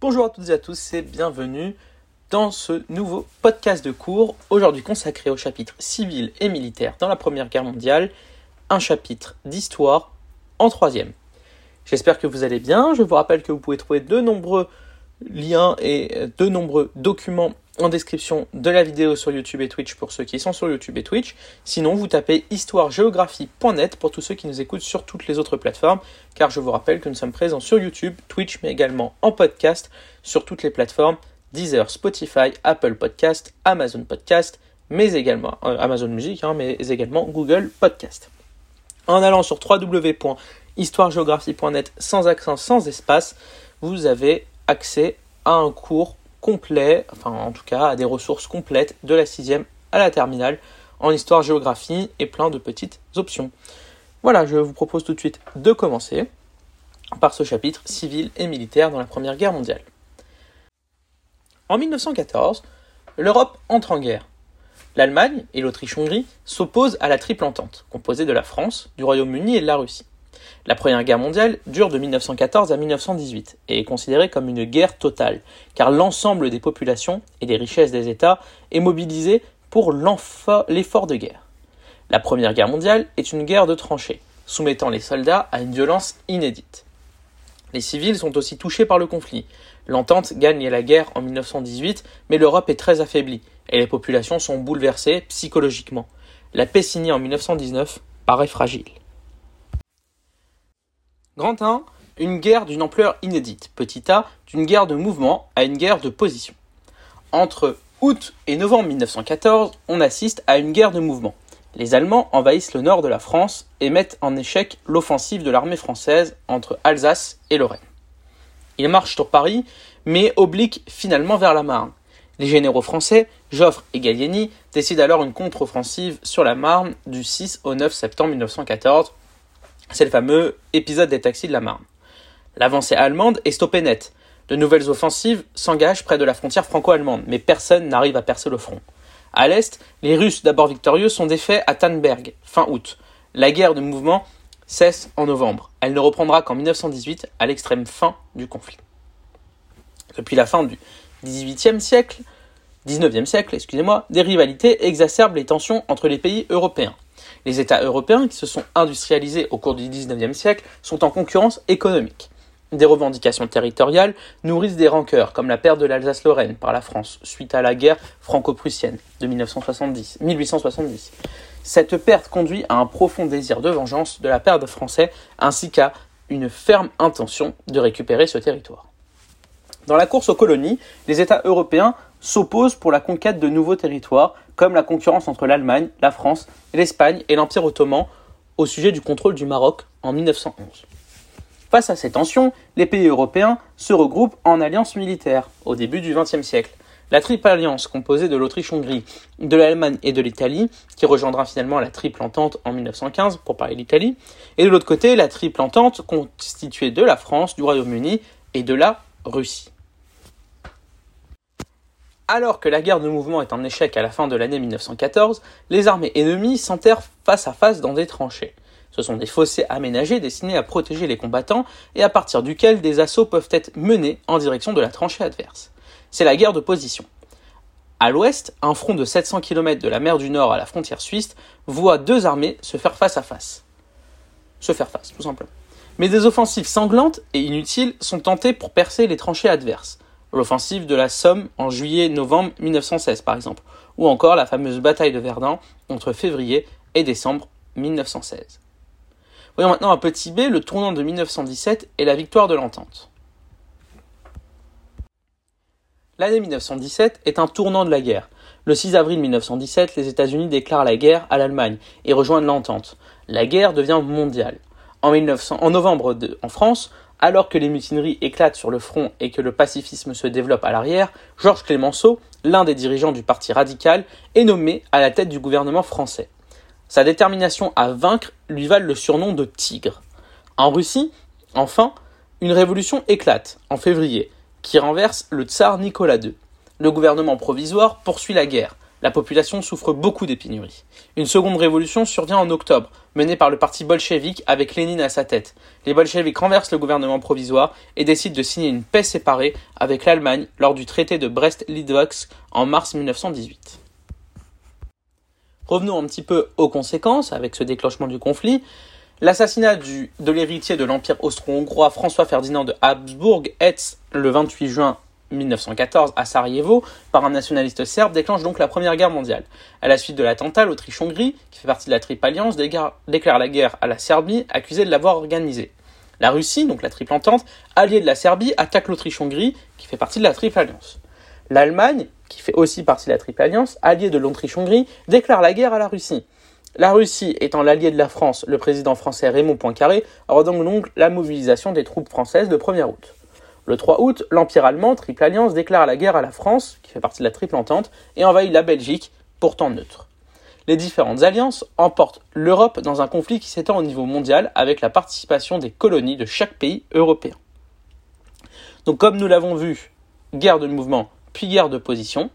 Bonjour à toutes et à tous et bienvenue dans ce nouveau podcast de cours, aujourd'hui consacré au chapitre civil et militaire dans la Première Guerre mondiale, un chapitre d'histoire en troisième. J'espère que vous allez bien, je vous rappelle que vous pouvez trouver de nombreux liens et de nombreux documents en description de la vidéo sur YouTube et Twitch pour ceux qui sont sur YouTube et Twitch. Sinon, vous tapez histoiregéographie.net pour tous ceux qui nous écoutent sur toutes les autres plateformes, car je vous rappelle que nous sommes présents sur YouTube, Twitch, mais également en podcast sur toutes les plateformes Deezer, Spotify, Apple Podcast, Amazon Podcast, mais également euh, Amazon Music, hein, mais également Google Podcast. En allant sur www.histoiregéographie.net sans accent, sans espace, vous avez accès à un cours complet, enfin en tout cas à des ressources complètes de la sixième à la terminale en histoire-géographie et plein de petites options. Voilà, je vous propose tout de suite de commencer par ce chapitre civil et militaire dans la Première Guerre mondiale. En 1914, l'Europe entre en guerre. L'Allemagne et l'Autriche-Hongrie s'opposent à la Triple Entente, composée de la France, du Royaume-Uni et de la Russie. La Première Guerre mondiale dure de 1914 à 1918 et est considérée comme une guerre totale, car l'ensemble des populations et des richesses des États est mobilisé pour l'effort de guerre. La Première Guerre mondiale est une guerre de tranchées, soumettant les soldats à une violence inédite. Les civils sont aussi touchés par le conflit. L'entente gagne la guerre en 1918, mais l'Europe est très affaiblie et les populations sont bouleversées psychologiquement. La paix signée en 1919 paraît fragile. Grand 1, une guerre d'une ampleur inédite. Petit a, d'une guerre de mouvement à une guerre de position. Entre août et novembre 1914, on assiste à une guerre de mouvement. Les Allemands envahissent le nord de la France et mettent en échec l'offensive de l'armée française entre Alsace et Lorraine. Ils marchent sur Paris, mais obliquent finalement vers la Marne. Les généraux français, Joffre et Gallieni, décident alors une contre-offensive sur la Marne du 6 au 9 septembre 1914 c'est le fameux épisode des taxis de la Marne. L'avancée allemande est stoppée net. De nouvelles offensives s'engagent près de la frontière franco-allemande, mais personne n'arrive à percer le front. À l'est, les Russes, d'abord victorieux, sont défaits à Tannberg, fin août. La guerre de mouvement cesse en novembre. Elle ne reprendra qu'en 1918, à l'extrême fin du conflit. Depuis la fin du XVIIIe siècle, XIXe siècle, excusez-moi, des rivalités exacerbent les tensions entre les pays européens. Les États européens qui se sont industrialisés au cours du XIXe siècle sont en concurrence économique. Des revendications territoriales nourrissent des rancœurs, comme la perte de l'Alsace-Lorraine par la France suite à la guerre franco-prussienne de 1970, 1870. Cette perte conduit à un profond désir de vengeance de la part des Français ainsi qu'à une ferme intention de récupérer ce territoire. Dans la course aux colonies, les États européens s'opposent pour la conquête de nouveaux territoires, comme la concurrence entre l'Allemagne, la France, l'Espagne et l'Empire ottoman au sujet du contrôle du Maroc en 1911. Face à ces tensions, les pays européens se regroupent en alliances militaires au début du XXe siècle. La triple alliance composée de l'Autriche-Hongrie, de l'Allemagne et de l'Italie, qui rejoindra finalement la triple entente en 1915 pour parler d'Italie, et de l'autre côté la triple entente constituée de la France, du Royaume-Uni et de la Russie. Alors que la guerre de mouvement est en échec à la fin de l'année 1914, les armées ennemies s'enterrent face à face dans des tranchées. Ce sont des fossés aménagés destinés à protéger les combattants et à partir duquel des assauts peuvent être menés en direction de la tranchée adverse. C'est la guerre de position. À l'ouest, un front de 700 km de la mer du Nord à la frontière suisse voit deux armées se faire face à face. Se faire face, tout simplement. Mais des offensives sanglantes et inutiles sont tentées pour percer les tranchées adverses l'offensive de la Somme en juillet-novembre 1916 par exemple, ou encore la fameuse bataille de Verdun entre février et décembre 1916. Voyons maintenant un petit B, le tournant de 1917 et la victoire de l'entente. L'année 1917 est un tournant de la guerre. Le 6 avril 1917, les États-Unis déclarent la guerre à l'Allemagne et rejoignent l'entente. La guerre devient mondiale. En, 1900, en novembre en France, alors que les mutineries éclatent sur le front et que le pacifisme se développe à l'arrière, Georges Clémenceau, l'un des dirigeants du parti radical, est nommé à la tête du gouvernement français. Sa détermination à vaincre lui valent le surnom de Tigre. En Russie, enfin, une révolution éclate en février, qui renverse le tsar Nicolas II. Le gouvernement provisoire poursuit la guerre, La population souffre beaucoup des. Une seconde révolution survient en octobre, menée par le parti bolchevique avec Lénine à sa tête. Les bolcheviks renversent le gouvernement provisoire et décident de signer une paix séparée avec l'Allemagne lors du traité de Brest-Litovsk en mars 1918. Revenons un petit peu aux conséquences avec ce déclenchement du conflit. L'assassinat de l'héritier de l'Empire austro-hongrois François Ferdinand de Habsbourg, Hetz, le 28 juin 1914 à Sarajevo par un nationaliste serbe déclenche donc la Première Guerre mondiale. À la suite de l'attentat, l'Autriche-Hongrie, qui fait partie de la Triple Alliance, déclare la guerre à la Serbie, accusée de l'avoir organisée. La Russie, donc la Triple Entente, alliée de la Serbie, attaque l'Autriche-Hongrie, qui fait partie de la Triple Alliance. L'Allemagne, qui fait aussi partie de la Triple Alliance, alliée de l'Autriche-Hongrie, déclare la guerre à la Russie. La Russie étant l'allié de la France, le président français Raymond Poincaré ordonne donc la mobilisation des troupes françaises le 1er août. Le 3 août, l'Empire allemand, Triple Alliance, déclare la guerre à la France, qui fait partie de la Triple Entente, et envahit la Belgique, pourtant neutre. Les différentes alliances emportent l'Europe dans un conflit qui s'étend au niveau mondial avec la participation des colonies de chaque pays européen. Donc comme nous l'avons vu, guerre de mouvement puis guerre de position.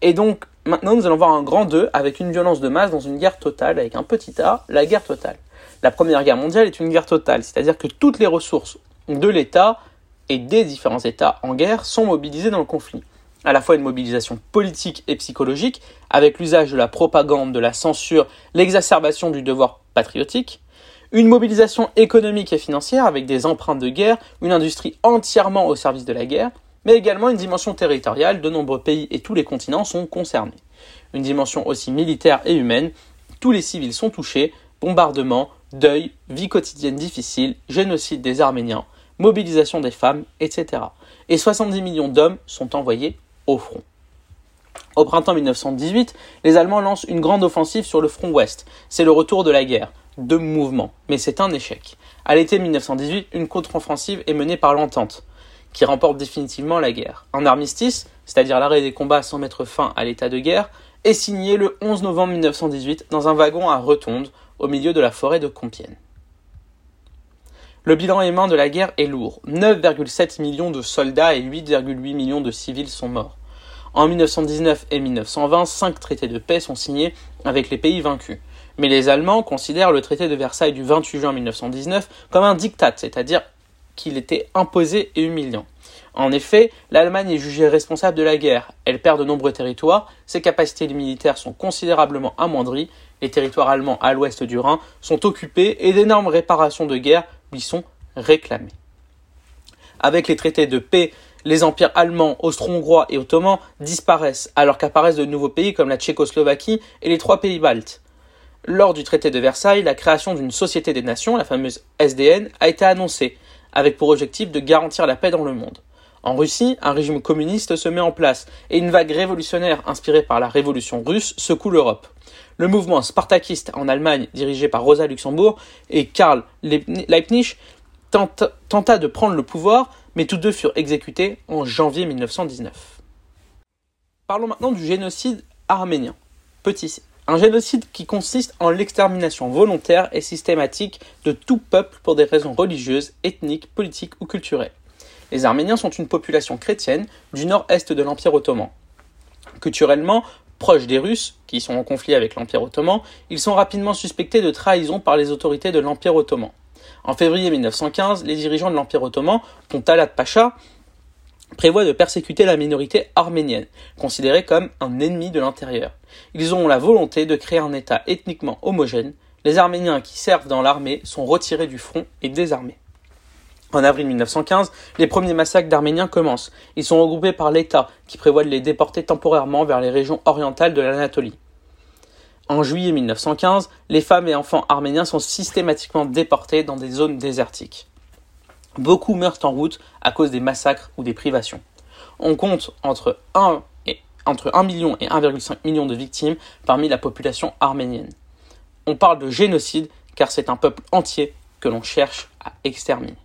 Et donc maintenant nous allons voir un grand 2 avec une violence de masse dans une guerre totale avec un petit a, la guerre totale. La Première Guerre mondiale est une guerre totale, c'est-à-dire que toutes les ressources de l'État et des différents États en guerre sont mobilisés dans le conflit. À la fois une mobilisation politique et psychologique, avec l'usage de la propagande, de la censure, l'exacerbation du devoir patriotique, une mobilisation économique et financière avec des empreintes de guerre, une industrie entièrement au service de la guerre, mais également une dimension territoriale, de nombreux pays et tous les continents sont concernés. Une dimension aussi militaire et humaine, tous les civils sont touchés, bombardements, deuil, vie quotidienne difficile, génocide des Arméniens, mobilisation des femmes, etc. Et 70 millions d'hommes sont envoyés au front. Au printemps 1918, les Allemands lancent une grande offensive sur le front ouest. C'est le retour de la guerre, de mouvement, mais c'est un échec. À l'été 1918, une contre-offensive est menée par l'Entente, qui remporte définitivement la guerre. Un armistice, c'est-à-dire l'arrêt des combats sans mettre fin à l'état de guerre, est signé le 11 novembre 1918 dans un wagon à Rotonde, au milieu de la forêt de Compiègne. Le bilan humain de la guerre est lourd. 9,7 millions de soldats et 8,8 millions de civils sont morts. En 1919 et 1920, cinq traités de paix sont signés avec les pays vaincus. Mais les Allemands considèrent le traité de Versailles du 28 juin 1919 comme un diktat, c'est-à-dire qu'il était imposé et humiliant. En effet, l'Allemagne est jugée responsable de la guerre, elle perd de nombreux territoires, ses capacités militaires sont considérablement amoindries, les territoires allemands à l'ouest du Rhin sont occupés et d'énormes réparations de guerre sont réclamés. Avec les traités de paix, les empires allemands, austro-hongrois et ottomans disparaissent, alors qu'apparaissent de nouveaux pays comme la Tchécoslovaquie et les trois pays baltes. Lors du traité de Versailles, la création d'une Société des Nations, la fameuse SDN, a été annoncée, avec pour objectif de garantir la paix dans le monde. En Russie, un régime communiste se met en place et une vague révolutionnaire inspirée par la révolution russe secoue l'Europe. Le mouvement spartakiste en Allemagne, dirigé par Rosa Luxembourg et Karl Leibniz, tenta de prendre le pouvoir, mais tous deux furent exécutés en janvier 1919. Parlons maintenant du génocide arménien. Petit Un génocide qui consiste en l'extermination volontaire et systématique de tout peuple pour des raisons religieuses, ethniques, politiques ou culturelles. Les Arméniens sont une population chrétienne du nord-est de l'Empire ottoman. Culturellement, proches des Russes, qui sont en conflit avec l'Empire ottoman, ils sont rapidement suspectés de trahison par les autorités de l'Empire ottoman. En février 1915, les dirigeants de l'Empire ottoman, dont Talat Pacha, prévoient de persécuter la minorité arménienne, considérée comme un ennemi de l'intérieur. Ils ont la volonté de créer un État ethniquement homogène. Les Arméniens qui servent dans l'armée sont retirés du front et désarmés. En avril 1915, les premiers massacres d'Arméniens commencent. Ils sont regroupés par l'État, qui prévoit de les déporter temporairement vers les régions orientales de l'Anatolie. En juillet 1915, les femmes et enfants arméniens sont systématiquement déportés dans des zones désertiques. Beaucoup meurent en route à cause des massacres ou des privations. On compte entre 1, et, entre 1 million et 1,5 million de victimes parmi la population arménienne. On parle de génocide car c'est un peuple entier que l'on cherche à exterminer.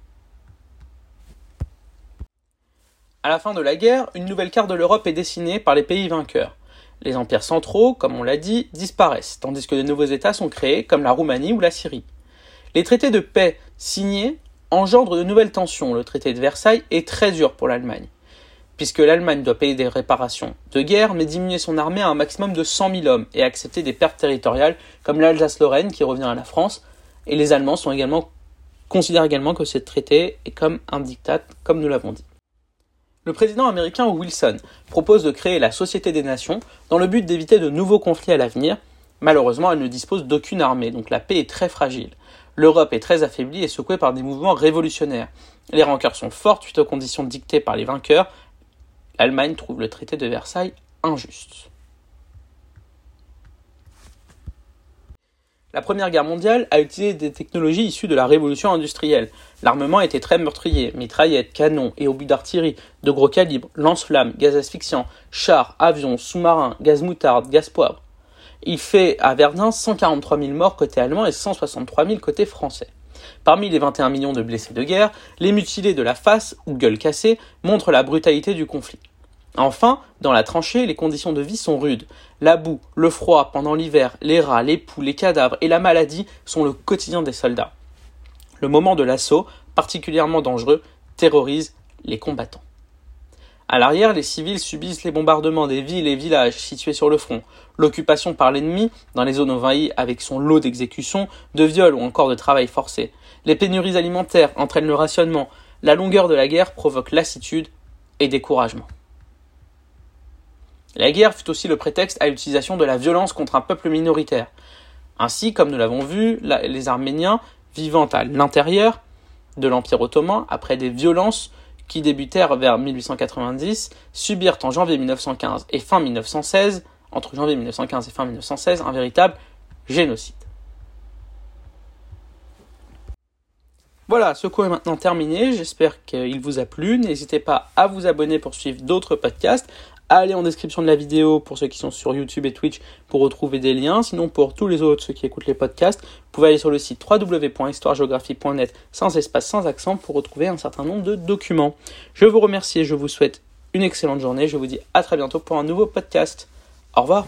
À la fin de la guerre, une nouvelle carte de l'Europe est dessinée par les pays vainqueurs. Les empires centraux, comme on l'a dit, disparaissent, tandis que de nouveaux États sont créés, comme la Roumanie ou la Syrie. Les traités de paix signés engendrent de nouvelles tensions. Le traité de Versailles est très dur pour l'Allemagne. puisque l'Allemagne doit payer des réparations de guerre, mais diminuer son armée à un maximum de 100 000 hommes et accepter des pertes territoriales comme l'Alsace-Lorraine qui revient à la France. Et les Allemands considèrent également que ce traité est comme un diktat, comme nous l'avons dit. Le président américain Wilson propose de créer la Société des Nations dans le but d'éviter de nouveaux conflits à l'avenir. Malheureusement, elle ne dispose d'aucune armée, donc la paix est très fragile. L'Europe est très affaiblie et secouée par des mouvements révolutionnaires. Les rancœurs sont fortes suite aux conditions dictées par les vainqueurs. L'Allemagne trouve le traité de Versailles injuste. La Première Guerre mondiale a utilisé des technologies issues de la révolution industrielle. L'armement était très meurtrier, mitraillettes, canons et obus d'artillerie, de gros calibre, lance-flammes, gaz asphyxiant, chars, avions, sous-marins, gaz moutarde, gaz poivre. Il fait à Verdun 143 000 morts côté allemand et 163 000 côté français. Parmi les 21 millions de blessés de guerre, les mutilés de la face ou gueule cassée montrent la brutalité du conflit. Enfin, dans la tranchée, les conditions de vie sont rudes. La boue, le froid pendant l'hiver, les rats, les poux, les cadavres et la maladie sont le quotidien des soldats. Le moment de l'assaut, particulièrement dangereux, terrorise les combattants. À l'arrière, les civils subissent les bombardements des villes et villages situés sur le front, l'occupation par l'ennemi dans les zones envahies avec son lot d'exécutions, de viols ou encore de travail forcé. Les pénuries alimentaires entraînent le rationnement. La longueur de la guerre provoque lassitude et découragement. La guerre fut aussi le prétexte à l'utilisation de la violence contre un peuple minoritaire. Ainsi, comme nous l'avons vu, les Arméniens, vivant à l'intérieur de l'Empire ottoman, après des violences qui débutèrent vers 1890, subirent en janvier 1915 et fin 1916, entre janvier 1915 et fin 1916, un véritable génocide. Voilà, ce cours est maintenant terminé. J'espère qu'il vous a plu. N'hésitez pas à vous abonner pour suivre d'autres podcasts, Allez en description de la vidéo pour ceux qui sont sur YouTube et Twitch pour retrouver des liens. Sinon, pour tous les autres, ceux qui écoutent les podcasts, vous pouvez aller sur le site www.histoiregeographie.net sans espace, sans accent pour retrouver un certain nombre de documents. Je vous remercie et je vous souhaite une excellente journée. Je vous dis à très bientôt pour un nouveau podcast. Au revoir.